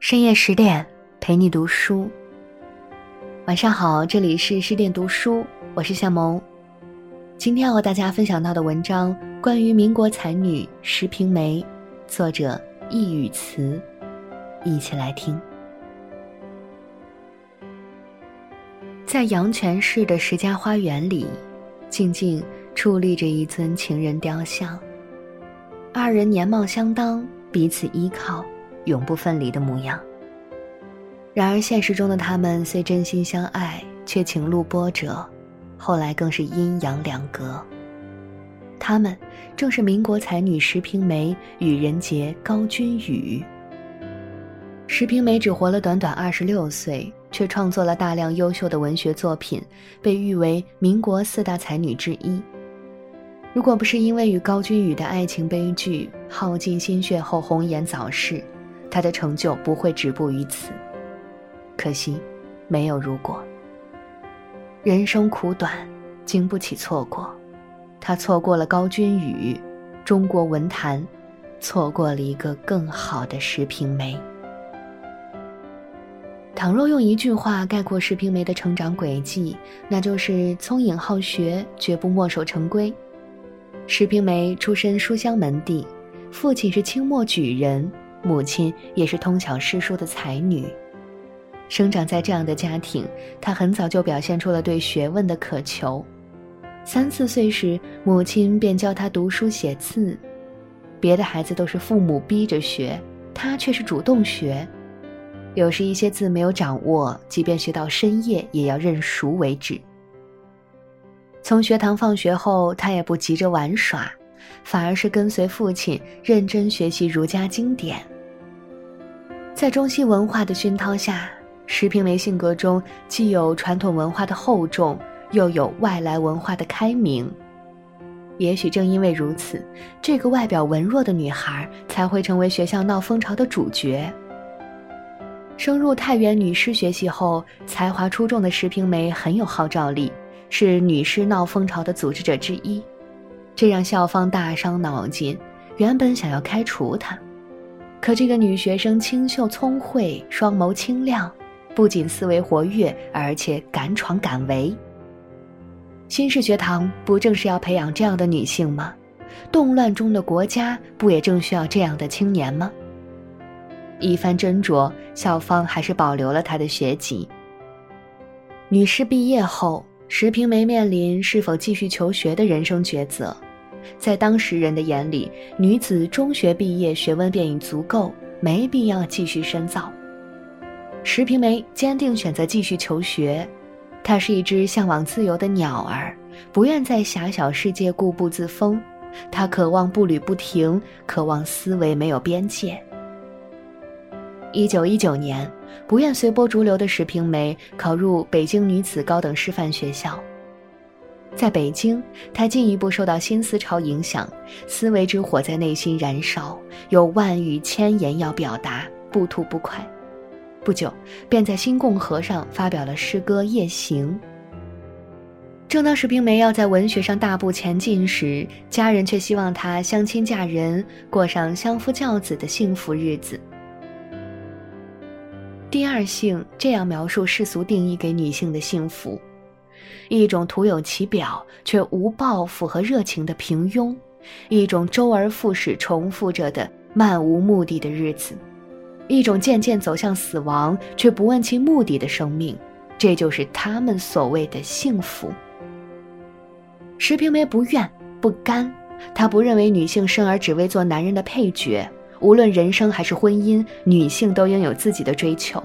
深夜十点陪你读书。晚上好，这里是十点读书，我是夏萌。今天要和大家分享到的文章关于民国才女石平梅，作者易语词，一起来听。在阳泉市的石家花园里，静静矗立着一尊情人雕像，二人年貌相当，彼此依靠。永不分离的模样。然而，现实中的他们虽真心相爱，却情路波折，后来更是阴阳两隔。他们正是民国才女石平梅与人杰高君宇。石平梅只活了短短二十六岁，却创作了大量优秀的文学作品，被誉为民国四大才女之一。如果不是因为与高君宇的爱情悲剧耗尽心血后红颜早逝，他的成就不会止步于此，可惜，没有如果。人生苦短，经不起错过。他错过了高君宇，中国文坛，错过了一个更好的石平梅。倘若用一句话概括石平梅的成长轨迹，那就是聪颖好学，绝不墨守成规。石平梅出身书香门第，父亲是清末举人。母亲也是通晓诗书的才女，生长在这样的家庭，她很早就表现出了对学问的渴求。三四岁时，母亲便教她读书写字。别的孩子都是父母逼着学，她却是主动学。有时一些字没有掌握，即便学到深夜，也要认熟为止。从学堂放学后，她也不急着玩耍。反而是跟随父亲认真学习儒家经典。在中西文化的熏陶下，石平梅性格中既有传统文化的厚重，又有外来文化的开明。也许正因为如此，这个外表文弱的女孩才会成为学校闹风潮的主角。升入太原女师学习后，才华出众的石平梅很有号召力，是女师闹风潮的组织者之一。这让校方大伤脑筋，原本想要开除她，可这个女学生清秀聪慧，双眸清亮，不仅思维活跃，而且敢闯敢为。新式学堂不正是要培养这样的女性吗？动乱中的国家不也正需要这样的青年吗？一番斟酌，校方还是保留了她的学籍。女士毕业后，石平梅面临是否继续求学的人生抉择。在当时人的眼里，女子中学毕业学问便已足够，没必要继续深造。石平梅坚定选择继续求学，她是一只向往自由的鸟儿，不愿在狭小世界固步自封。她渴望步履不停，渴望思维没有边界。一九一九年，不愿随波逐流的石平梅考入北京女子高等师范学校。在北京，他进一步受到新思潮影响，思维之火在内心燃烧，有万语千言要表达，不吐不快。不久，便在新共和上发表了诗歌《夜行》。正当石平梅要在文学上大步前进时，家人却希望她相亲嫁人，过上相夫教子的幸福日子。第二性这样描述世俗定义给女性的幸福。一种徒有其表却无抱负和热情的平庸，一种周而复始重复着的漫无目的的日子，一种渐渐走向死亡却不问其目的的生命，这就是他们所谓的幸福。石平梅不愿不甘，她不认为女性生而只为做男人的配角，无论人生还是婚姻，女性都应有自己的追求。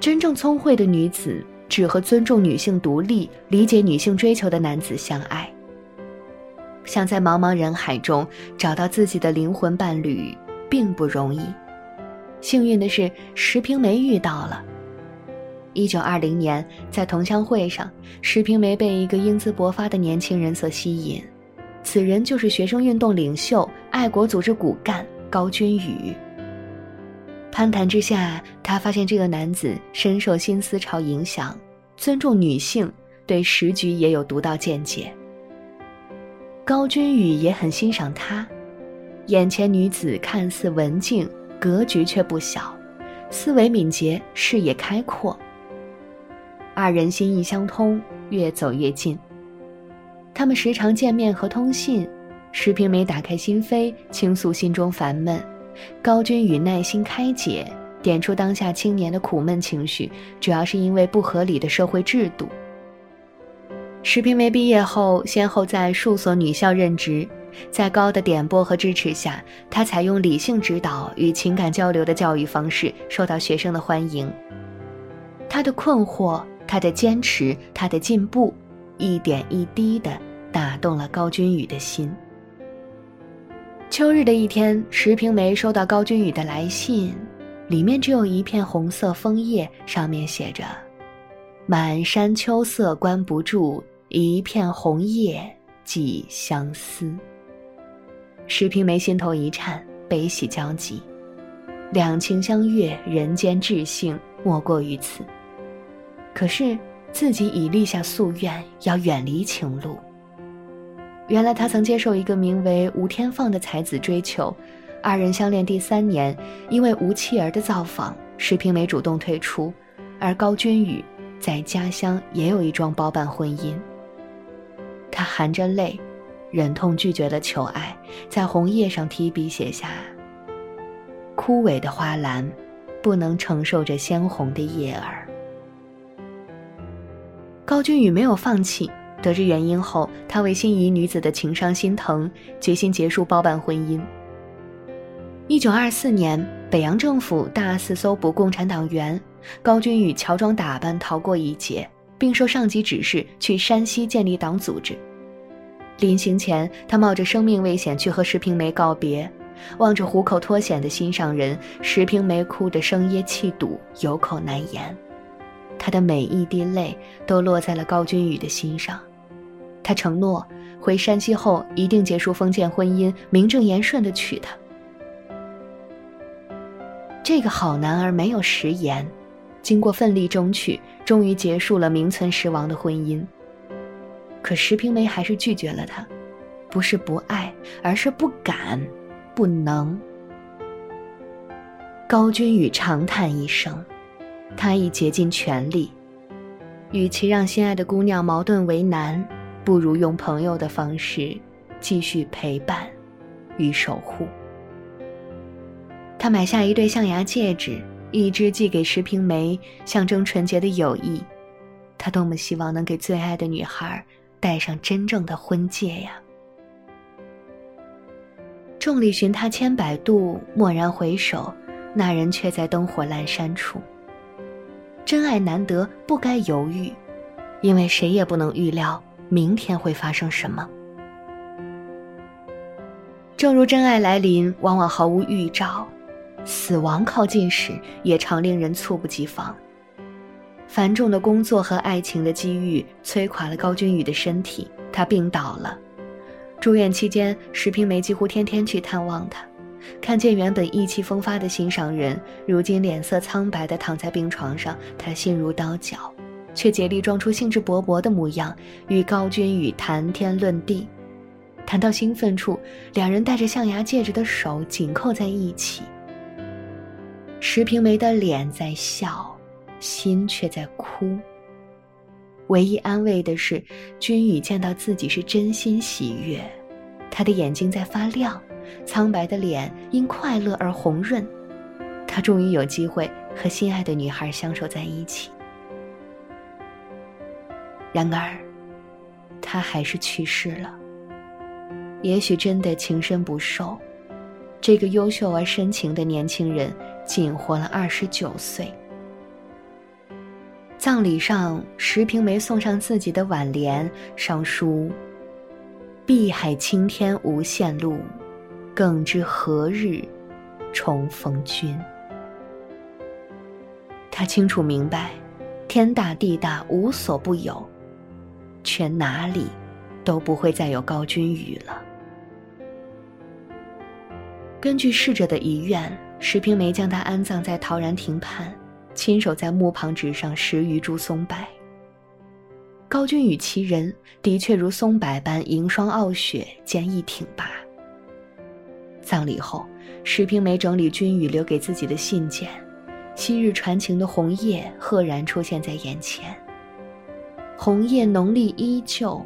真正聪慧的女子。只和尊重女性独立、理解女性追求的男子相爱。想在茫茫人海中找到自己的灵魂伴侣，并不容易。幸运的是，石平梅遇到了。一九二零年，在同乡会上，石平梅被一个英姿勃发的年轻人所吸引，此人就是学生运动领袖、爱国组织骨干高君宇。攀谈之下，他发现这个男子深受新思潮影响，尊重女性，对时局也有独到见解。高君宇也很欣赏他，眼前女子看似文静，格局却不小，思维敏捷，视野开阔。二人心意相通，越走越近。他们时常见面和通信，石平梅打开心扉，倾诉心中烦闷；高君宇耐心开解，点出当下青年的苦闷情绪，主要是因为不合理的社会制度。石平梅毕业后，先后在数所女校任职，在高的点拨和支持下，她采用理性指导与情感交流的教育方式，受到学生的欢迎。她的困惑。他的坚持，他的进步，一点一滴的打动了高君宇的心。秋日的一天，石平梅收到高君宇的来信，里面只有一片红色枫叶，上面写着：“满山秋色关不住，一片红叶寄相思。”石平梅心头一颤，悲喜交集。两情相悦，人间至幸，莫过于此。可是自己已立下夙愿，要远离情路。原来他曾接受一个名为吴天放的才子追求，二人相恋第三年，因为吴妻儿的造访，石平梅主动退出，而高君宇在家乡也有一桩包办婚姻。他含着泪，忍痛拒绝了求爱，在红叶上提笔写下：“枯萎的花篮，不能承受着鲜红的叶儿。”高君宇没有放弃。得知原因后，他为心仪女子的情伤心疼，决心结束包办婚姻。一九二四年，北洋政府大肆搜捕共产党员，高君宇乔装打扮逃过一劫，并受上级指示去山西建立党组织。临行前，他冒着生命危险去和石平梅告别，望着虎口脱险的心上人，石平梅哭得声噎气堵，有口难言。他的每一滴泪都落在了高君宇的心上，他承诺回山西后一定结束封建婚姻，名正言顺的娶她。这个好男儿没有食言，经过奋力争取，终于结束了名存实亡的婚姻。可石平梅还是拒绝了他，不是不爱，而是不敢，不能。高君宇长叹一声。他已竭尽全力，与其让心爱的姑娘矛盾为难，不如用朋友的方式继续陪伴与守护。他买下一对象牙戒指，一只寄给石平梅，象征纯洁的友谊。他多么希望能给最爱的女孩戴上真正的婚戒呀！众里寻他千百度，蓦然回首，那人却在灯火阑珊处。真爱难得，不该犹豫，因为谁也不能预料明天会发生什么。正如真爱来临，往往毫无预兆，死亡靠近时，也常令人猝不及防。繁重的工作和爱情的机遇摧垮了高君宇的身体，他病倒了。住院期间，石平梅几乎天天去探望他。看见原本意气风发的心上人，如今脸色苍白的躺在病床上，他心如刀绞，却竭力装出兴致勃勃的模样，与高君宇谈天论地。谈到兴奋处，两人戴着象牙戒指的手紧扣在一起。石平梅的脸在笑，心却在哭。唯一安慰的是，君宇见到自己是真心喜悦，他的眼睛在发亮。苍白的脸因快乐而红润，他终于有机会和心爱的女孩相守在一起。然而，他还是去世了。也许真的情深不寿，这个优秀而深情的年轻人仅活了二十九岁。葬礼上，石平梅送上自己的挽联，上书：“碧海青天无限路。”更知何日重逢君？他清楚明白，天大地大无所不有，全哪里都不会再有高君宇了。根据逝者的遗愿，石平梅将他安葬在陶然亭畔，亲手在墓旁植上十余株松柏。高君宇其人的确如松柏般迎霜傲雪，坚毅挺拔。葬礼后，石平梅整理君宇留给自己的信件，昔日传情的红叶赫然出现在眼前。红叶浓丽依旧，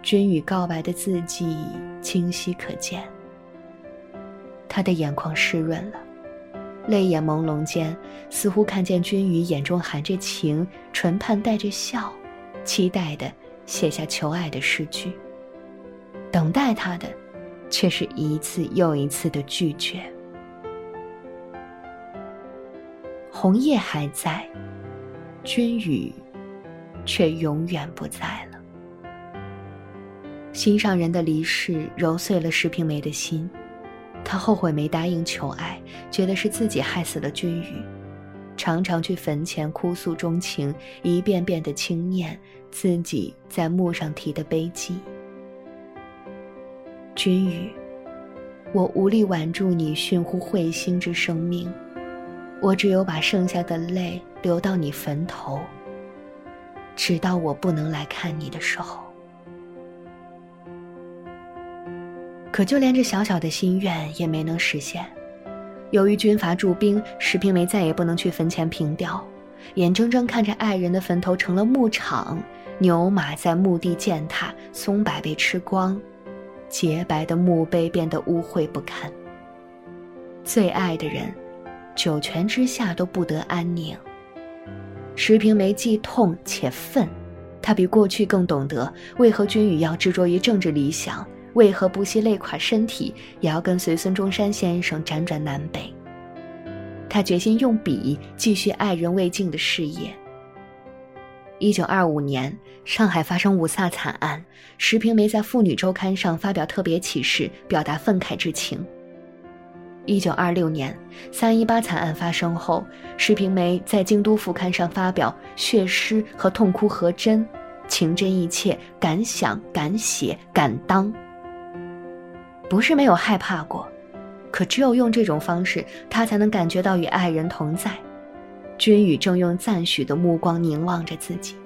君宇告白的字迹清晰可见。他的眼眶湿润了，泪眼朦胧间，似乎看见君宇眼中含着情，唇畔带着笑，期待的写下求爱的诗句。等待他的，却是一次又一次的拒绝。红叶还在，君宇却永远不在了。心上人的离世揉碎了石平梅的心，她后悔没答应求爱，觉得是自己害死了君宇，常常去坟前哭诉衷情，一遍遍的轻念自己在墓上题的碑记。君宇，我无力挽住你殉乎彗星之生命，我只有把剩下的泪流到你坟头，直到我不能来看你的时候。可就连这小小的心愿也没能实现。由于军阀驻兵，石平梅再也不能去坟前凭吊，眼睁睁看着爱人的坟头成了牧场，牛马在墓地践踏，松柏被吃光。洁白的墓碑变得污秽不堪。最爱的人，九泉之下都不得安宁。石平梅既痛且愤，她比过去更懂得为何君宇要执着于政治理想，为何不惜累垮身体也要跟随孙中山先生辗转南北。她决心用笔继续爱人未尽的事业。一九二五年，上海发生五卅惨案，石平梅在《妇女周刊》上发表特别启事，表达愤慨之情。一九二六年，三一八惨案发生后，石平梅在《京都副刊》上发表血诗和痛哭和真，情真意切，敢想敢写敢当。不是没有害怕过，可只有用这种方式，他才能感觉到与爱人同在。君宇正用赞许的目光凝望着自己。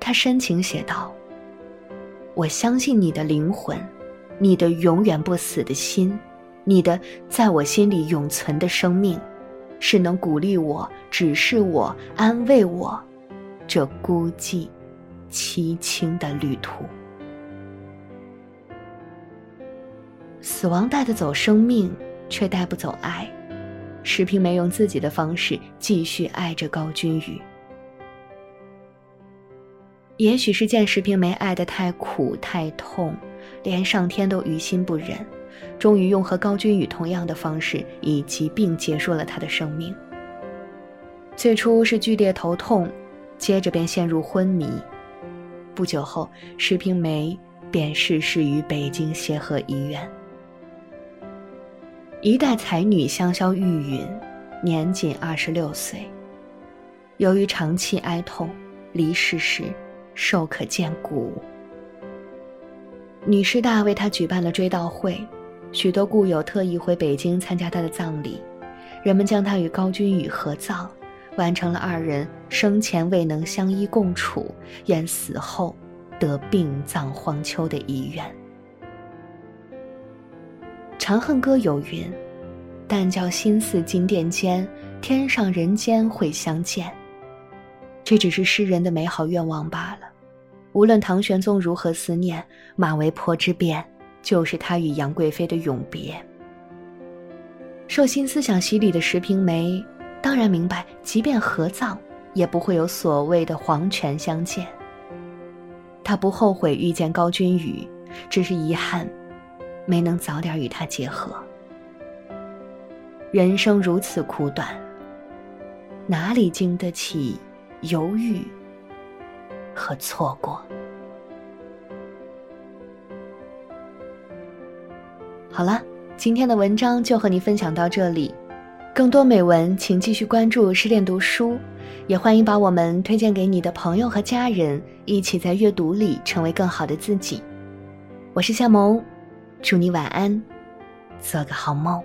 他深情写道：“我相信你的灵魂，你的永远不死的心，你的在我心里永存的生命，是能鼓励我、指示我、安慰我，这孤寂、凄清的旅途。死亡带得走生命，却带不走爱。”石平梅用自己的方式继续爱着高君宇。也许是见石平梅爱得太苦太痛，连上天都于心不忍，终于用和高君宇同样的方式以疾病结束了他的生命。最初是剧烈头痛，接着便陷入昏迷。不久后，石平梅便逝世于北京协和医院。一代才女香消玉殒，年仅二十六岁。由于长期哀痛，离世时瘦可见骨。女师大为她举办了追悼会，许多故友特意回北京参加他的葬礼。人们将他与高君宇合葬，完成了二人生前未能相依共处，愿死后得病葬荒丘的遗愿。《长恨歌》有云：“但教心似金殿间，天上人间会相见。”这只是诗人的美好愿望罢了。无论唐玄宗如何思念，马嵬坡之变就是他与杨贵妃的永别。受新思想洗礼的石平梅，当然明白，即便合葬，也不会有所谓的黄泉相见。他不后悔遇见高君宇，只是遗憾。没能早点与他结合。人生如此苦短，哪里经得起犹豫和错过？好了，今天的文章就和你分享到这里。更多美文，请继续关注失恋读书，也欢迎把我们推荐给你的朋友和家人，一起在阅读里成为更好的自己。我是夏萌。祝你晚安，做个好梦。